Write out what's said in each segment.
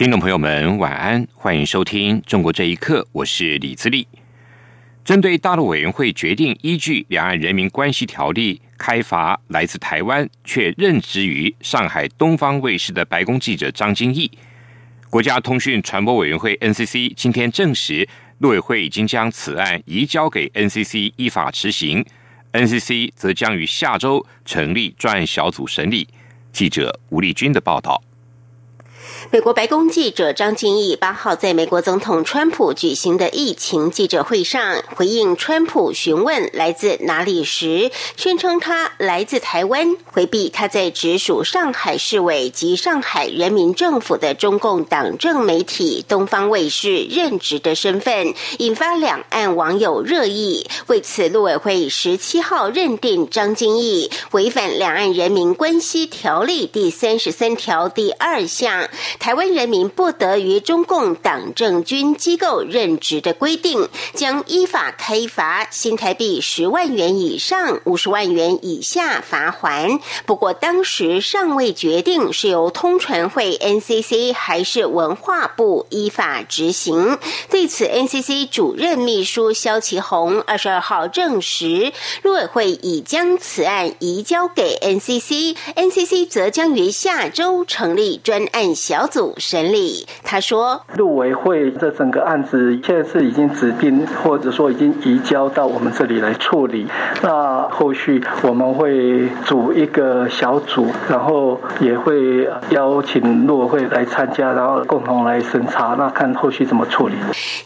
听众朋友们，晚安，欢迎收听《中国这一刻》，我是李自立。针对大陆委员会决定依据《两岸人民关系条例》开罚来自台湾却任职于上海东方卫视的白宫记者张金义，国家通讯传播委员会 NCC 今天证实，陆委会已经将此案移交给 NCC 依法执行，NCC 则将于下周成立专案小组审理。记者吴丽君的报道。美国白宫记者张敬义八号在美国总统川普举行的疫情记者会上回应川普询问来自哪里时，宣称他来自台湾，回避他在直属上海市委及上海人民政府的中共党政媒体东方卫视任职的身份，引发两岸网友热议。为此，陆委会十七号认定张敬义违反《两岸人民关系条例》第三十三条第二项。台湾人民不得于中共党政军机构任职的规定，将依法开罚新台币十万元以上五十万元以下罚款。不过，当时尚未决定是由通传会 NCC 还是文化部依法执行。对此，NCC 主任秘书肖其宏二十二号证实，陆委会已将此案移交给 NCC，NCC 则将于下周成立专案小。组审理，他说，陆委会这整个案子现在是已经指定，或者说已经移交到我们这里来处理。那后续我们会组一个小组，然后也会邀请陆委会来参加，然后共同来审查，那看后续怎么处理。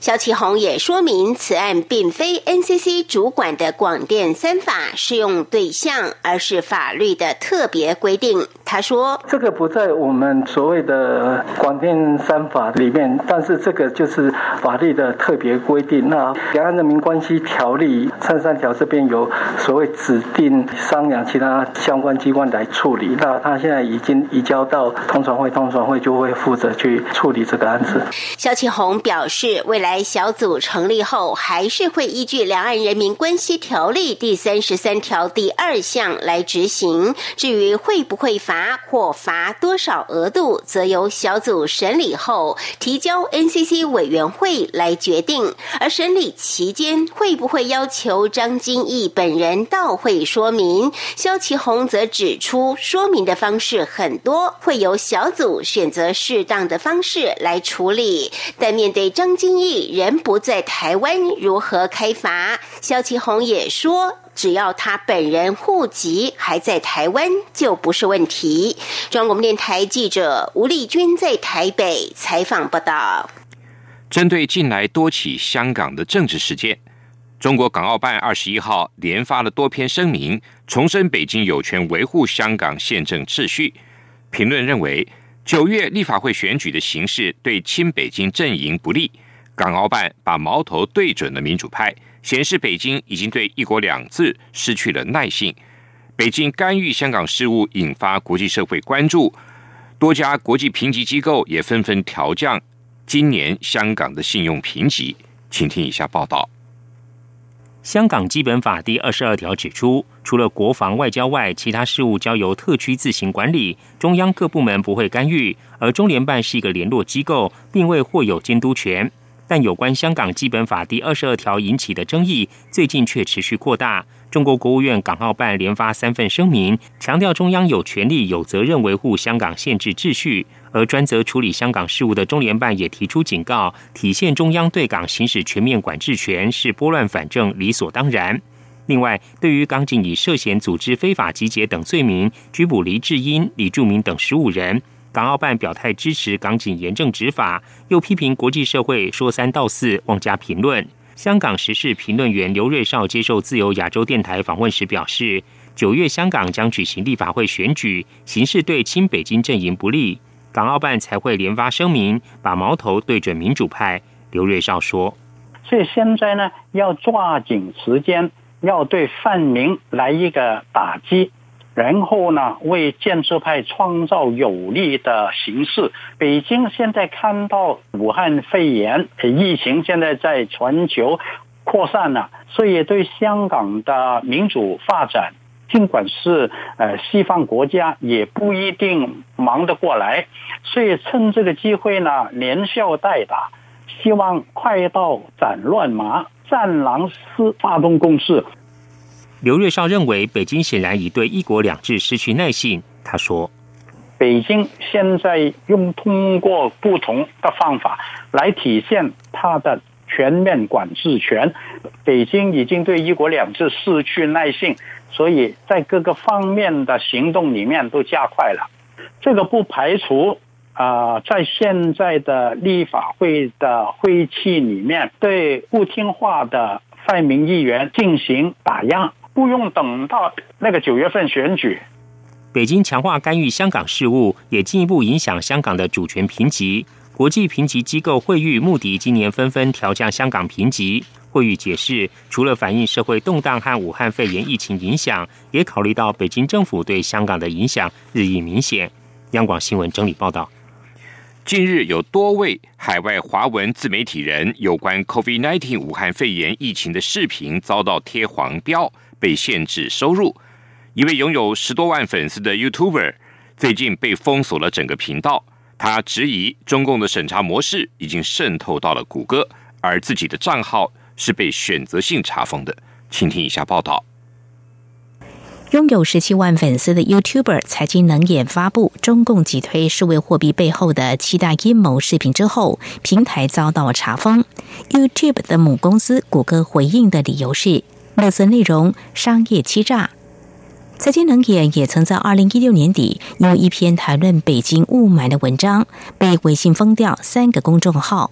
肖启宏也说明，此案并非 NCC 主管的广电三法适用对象，而是法律的特别规定。他说，这个不在我们所谓的。广电三法里面，但是这个就是法律的特别规定。那《两岸人民关系条例》三三条这边有所谓指定商量其他相关机关来处理。那他现在已经移交到通传会，通传会就会负责去处理这个案子。肖启宏表示，未来小组成立后，还是会依据《两岸人民关系条例》第三十三条第二项来执行。至于会不会罚罚或罚多少额度，则由。小组审理后提交 NCC 委员会来决定，而审理期间会不会要求张金义本人到会说明？肖其宏则指出，说明的方式很多，会由小组选择适当的方式来处理。但面对张金义人不在台湾，如何开罚？肖其宏也说。只要他本人户籍还在台湾，就不是问题。中央电台记者吴丽君在台北采访报道。针对近来多起香港的政治事件，中国港澳办二十一号连发了多篇声明，重申北京有权维护香港宪政秩序。评论认为，九月立法会选举的形势对亲北京阵营不利，港澳办把矛头对准了民主派。显示北京已经对“一国两制”失去了耐性，北京干预香港事务引发国际社会关注，多家国际评级机构也纷纷调降今年香港的信用评级。请听以下报道：香港基本法第二十二条指出，除了国防外交外，其他事务交由特区自行管理，中央各部门不会干预，而中联办是一个联络机构，并未获有监督权。但有关香港基本法第二十二条引起的争议，最近却持续扩大。中国国务院港澳办连发三份声明，强调中央有权利、有责任维护香港宪制秩序，而专责处理香港事务的中联办也提出警告，体现中央对港行使全面管制权是拨乱反正、理所当然。另外，对于港警以涉嫌组织非法集结等罪名拘捕黎智英、李柱明等十五人。港澳办表态支持港警严正执法，又批评国际社会说三道四、妄加评论。香港时事评论员刘瑞绍接受自由亚洲电台访问时表示，九月香港将举行立法会选举，形势对亲北京阵营不利，港澳办才会连发声明，把矛头对准民主派。刘瑞绍说：“所以现在呢，要抓紧时间，要对泛民来一个打击。”然后呢，为建设派创造有利的形势。北京现在看到武汉肺炎疫情现在在全球扩散了，所以对香港的民主发展，尽管是呃西方国家也不一定忙得过来，所以趁这个机会呢，连笑带打，希望快刀斩乱麻，战狼式发动攻势。刘瑞绍认为，北京显然已对“一国两制”失去耐性。他说：“北京现在用通过不同的方法来体现它的全面管制权。北京已经对‘一国两制’失去耐性，所以在各个方面的行动里面都加快了。这个不排除啊，在现在的立法会的会期里面，对不听话的泛民议员进行打压。”不用等到那个九月份选举，北京强化干预香港事务，也进一步影响香港的主权评级。国际评级机构惠誉、穆迪今年纷纷调降香港评级。惠誉解释，除了反映社会动荡和武汉肺炎疫情影响，也考虑到北京政府对香港的影响日益明显。央广新闻整理报道。近日，有多位海外华文自媒体人有关 COVID-19 武汉肺炎疫情的视频遭到贴黄标。被限制收入，一位拥有十多万粉丝的 YouTuber 最近被封锁了整个频道。他质疑中共的审查模式已经渗透到了谷歌，而自己的账号是被选择性查封的。请听以下报道：拥有十七万粉丝的 YouTuber 财经能眼发布中共急推数位货币背后的七大阴谋视频之后，平台遭到查封。YouTube 的母公司谷歌回应的理由是。勒索内容、商业欺诈。财经能眼也曾在二零一六年底，因为一篇谈论北京雾霾的文章，被微信封掉三个公众号。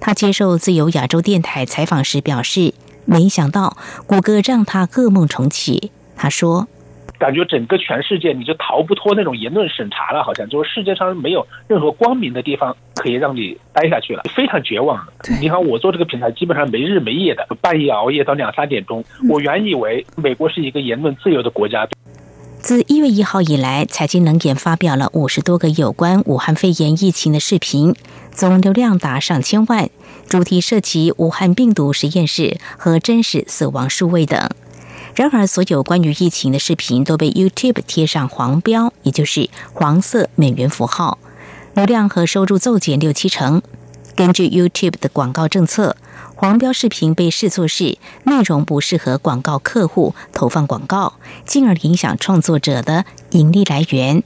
他接受自由亚洲电台采访时表示：“没想到谷歌让他噩梦重启。”他说。感觉整个全世界你就逃不脱那种言论审查了，好像就是世界上没有任何光明的地方可以让你待下去了，非常绝望。你看我做这个平台，基本上没日没夜的，半夜熬夜到两三点钟。我原以为美国是一个言论自由的国家。自一月一号以来，财经能源发表了五十多个有关武汉肺炎疫情的视频，总流量达上千万，主题涉及武汉病毒实验室和真实死亡数位等。然而，所有关于疫情的视频都被 YouTube 贴上黄标，也就是黄色美元符号，流量和收入骤减六七成。根据 YouTube 的广告政策，黄标视频被视作是内容不适合广告客户投放广告，进而影响创作者的盈利来源。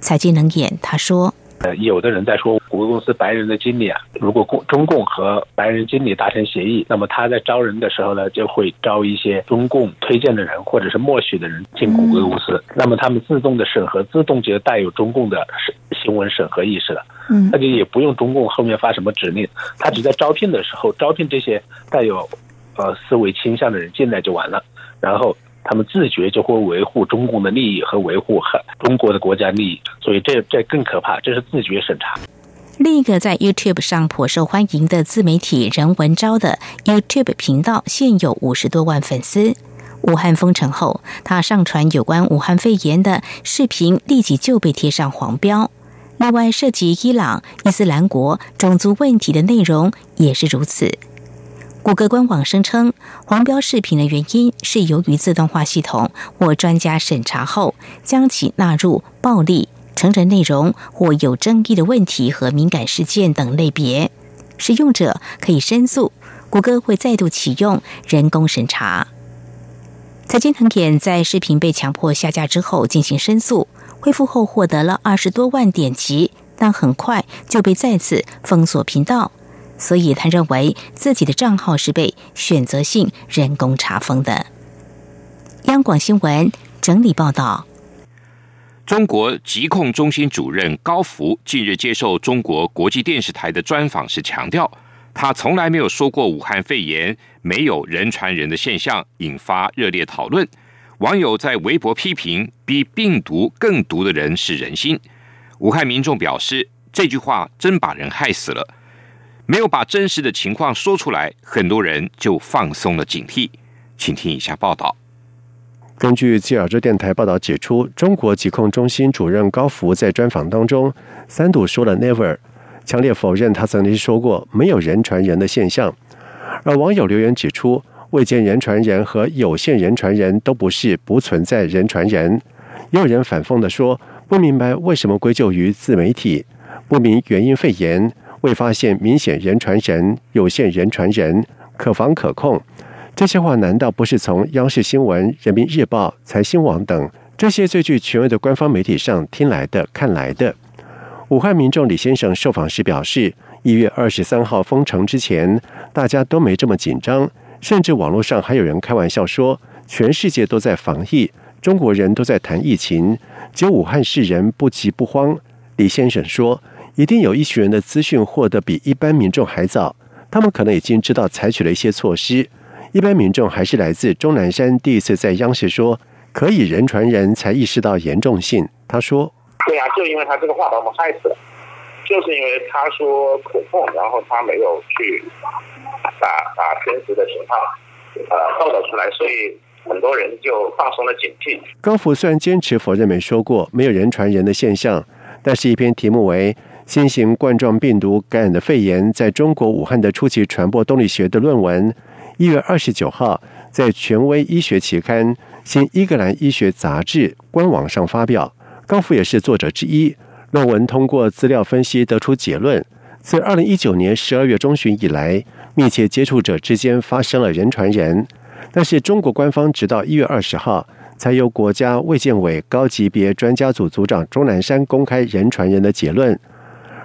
财经能眼他说。呃，有的人在说谷歌公司白人的经理啊，如果共中共和白人经理达成协议，那么他在招人的时候呢，就会招一些中共推荐的人或者是默许的人进谷歌公司，那么他们自动的审核，自动就带有中共的审新闻审核意识了，嗯，那就也不用中共后面发什么指令，他只在招聘的时候招聘这些带有呃思维倾向的人进来就完了，然后。他们自觉就会维护中共的利益和维护和中国的国家利益，所以这这更可怕，这是自觉审查。另一个在 YouTube 上颇受欢迎的自媒体人文昭的 YouTube 频道，现有五十多万粉丝。武汉封城后，他上传有关武汉肺炎的视频，立即就被贴上黄标。另外，涉及伊朗、伊斯兰国、种族问题的内容也是如此。谷歌官网声称，黄标视频的原因是由于自动化系统或专家审查后，将其纳入暴力、成人内容或有争议的问题和敏感事件等类别。使用者可以申诉，谷歌会再度启用人工审查。财经腾点在视频被强迫下架之后进行申诉，恢复后获得了二十多万点击，但很快就被再次封锁频道。所以他认为自己的账号是被选择性人工查封的。央广新闻整理报道：中国疾控中心主任高福近日接受中国国际电视台的专访时强调，他从来没有说过武汉肺炎没有人传人的现象，引发热烈讨论。网友在微博批评，比病毒更毒的人是人心。武汉民众表示，这句话真把人害死了。没有把真实的情况说出来，很多人就放松了警惕。请听以下报道。根据吉尔州电台报道指出，中国疾控中心主任高福在专访当中三度说了 “never”，强烈否认他曾经说过没有人传人的现象。而网友留言指出，未见人传人和有限人传人都不是不存在人传人。也有人反讽的说，不明白为什么归咎于自媒体，不明原因肺炎，未发现明显人传人、有限人传人，可防可控。这些话难道不是从央视新闻、人民日报、财新网等这些最具权威的官方媒体上听来的、看来的？武汉民众李先生受访时表示，一月二十三号封城之前，大家都没这么紧张，甚至网络上还有人开玩笑说，全世界都在防疫，中国人都在谈疫情，只有武汉市人不急不慌。李先生说，一定有一群人的资讯获得比一般民众还早，他们可能已经知道采取了一些措施。一般民众还是来自钟南山第一次在央视说可以人传人才意识到严重性。他说：“对呀，就因为他这个话把我们害死了，就是因为他说口控，然后他没有去把把真实的情况呃报道出来，所以很多人就放松了警惕。”高福虽然坚持否认没说过没有人传人的现象，但是一篇题目为《新型冠状病毒感染的肺炎在中国武汉的初期传播动力学》的论文。一月二十九号，在权威医学期刊《新英格兰医学杂志》官网上发表。高福也是作者之一。论文通过资料分析得出结论：自二零一九年十二月中旬以来，密切接触者之间发生了人传人。但是中国官方直到一月二十号，才由国家卫健委高级别专家组组长钟南山公开人传人的结论。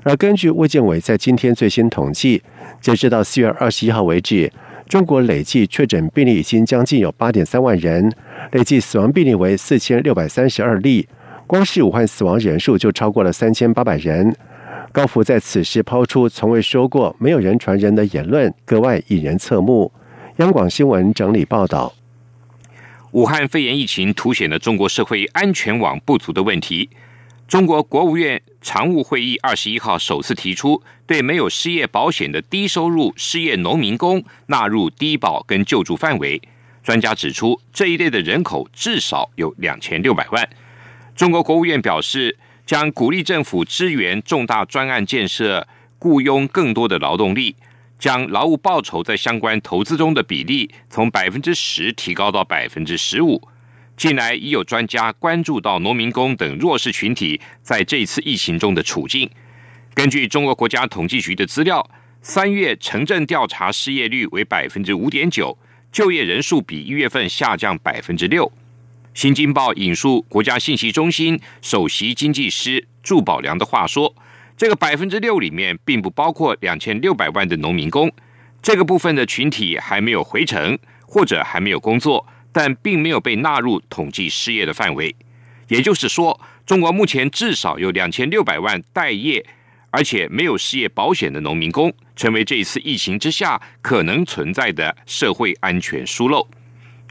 而根据卫健委在今天最新统计，截止到四月二十一号为止。中国累计确诊病例已经将近有八点三万人，累计死亡病例为四千六百三十二例，光是武汉死亡人数就超过了三千八百人。高福在此时抛出从未说过没有人传人的言论，格外引人侧目。央广新闻整理报道：武汉肺炎疫情凸显了中国社会安全网不足的问题。中国国务院常务会议二十一号首次提出，对没有失业保险的低收入失业农民工纳入低保跟救助范围。专家指出，这一类的人口至少有两千六百万。中国国务院表示，将鼓励政府支援重大专案建设，雇佣更多的劳动力，将劳务报酬在相关投资中的比例从百分之十提高到百分之十五。近来已有专家关注到农民工等弱势群体在这次疫情中的处境。根据中国国家统计局的资料，三月城镇调查失业率为百分之五点九，就业人数比一月份下降百分之六。新京报引述国家信息中心首席经济师祝宝良的话说：“这个百分之六里面并不包括两千六百万的农民工，这个部分的群体还没有回城或者还没有工作。”但并没有被纳入统计失业的范围，也就是说，中国目前至少有两千六百万待业而且没有失业保险的农民工，成为这一次疫情之下可能存在的社会安全疏漏。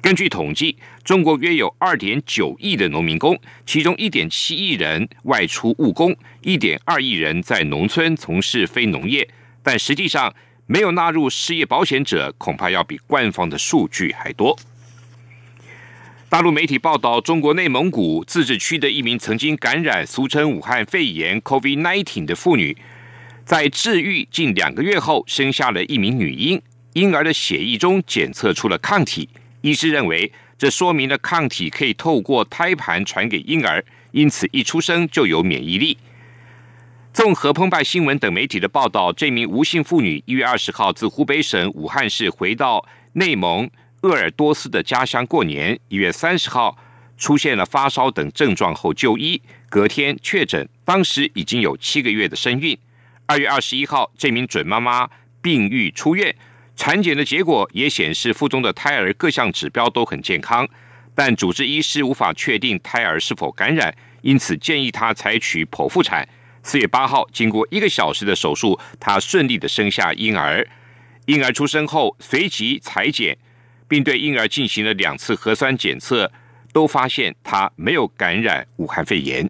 根据统计，中国约有二点九亿的农民工，其中一点七亿人外出务工，一点二亿人在农村从事非农业，但实际上没有纳入失业保险者，恐怕要比官方的数据还多。大陆媒体报道，中国内蒙古自治区的一名曾经感染俗称武汉肺炎 （COVID-19） 的妇女，在治愈近两个月后，生下了一名女婴。婴儿的血液中检测出了抗体，医师认为这说明了抗体可以透过胎盘传给婴儿，因此一出生就有免疫力。综合澎湃新闻等媒体的报道，这名吴姓妇女一月二十号自湖北省武汉市回到内蒙。鄂尔多斯的家乡过年，一月三十号出现了发烧等症状后就医，隔天确诊，当时已经有七个月的身孕。二月二十一号，这名准妈妈病愈出院，产检的结果也显示腹中的胎儿各项指标都很健康，但主治医师无法确定胎儿是否感染，因此建议她采取剖腹产。四月八号，经过一个小时的手术，她顺利的生下婴儿。婴儿出生后，随即裁剪。并对婴儿进行了两次核酸检测，都发现他没有感染武汉肺炎。